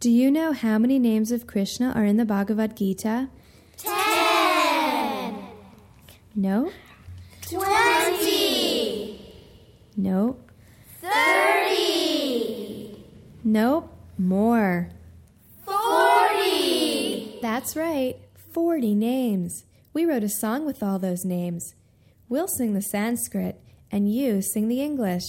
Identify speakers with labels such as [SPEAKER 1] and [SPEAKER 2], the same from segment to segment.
[SPEAKER 1] Do you know how many names of Krishna are in the Bhagavad Gita?
[SPEAKER 2] Ten!
[SPEAKER 1] No?
[SPEAKER 2] Twenty!
[SPEAKER 1] No?
[SPEAKER 2] Thirty!
[SPEAKER 1] Nope, more.
[SPEAKER 2] Forty!
[SPEAKER 1] That's right, forty names. We wrote a song with all those names. We'll sing the Sanskrit, and you sing the English.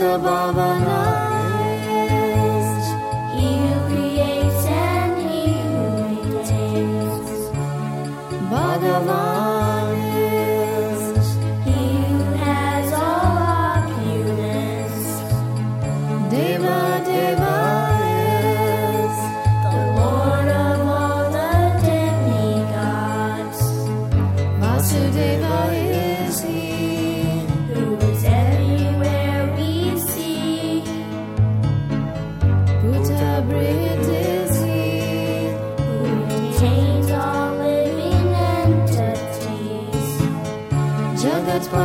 [SPEAKER 2] sa babala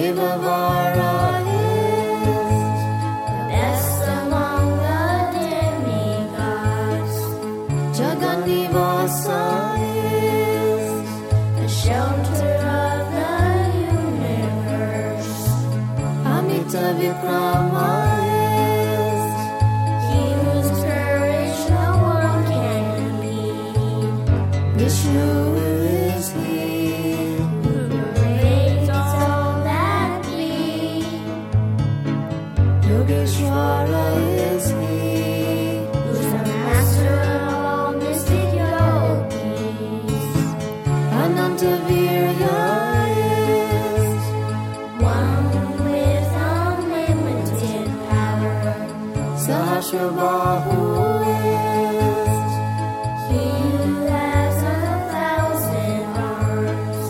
[SPEAKER 3] Devavara is
[SPEAKER 2] Best among the demigods.
[SPEAKER 3] Is
[SPEAKER 2] The shelter of the universe.
[SPEAKER 3] Sahasrabahu is
[SPEAKER 2] He who has a thousand arms.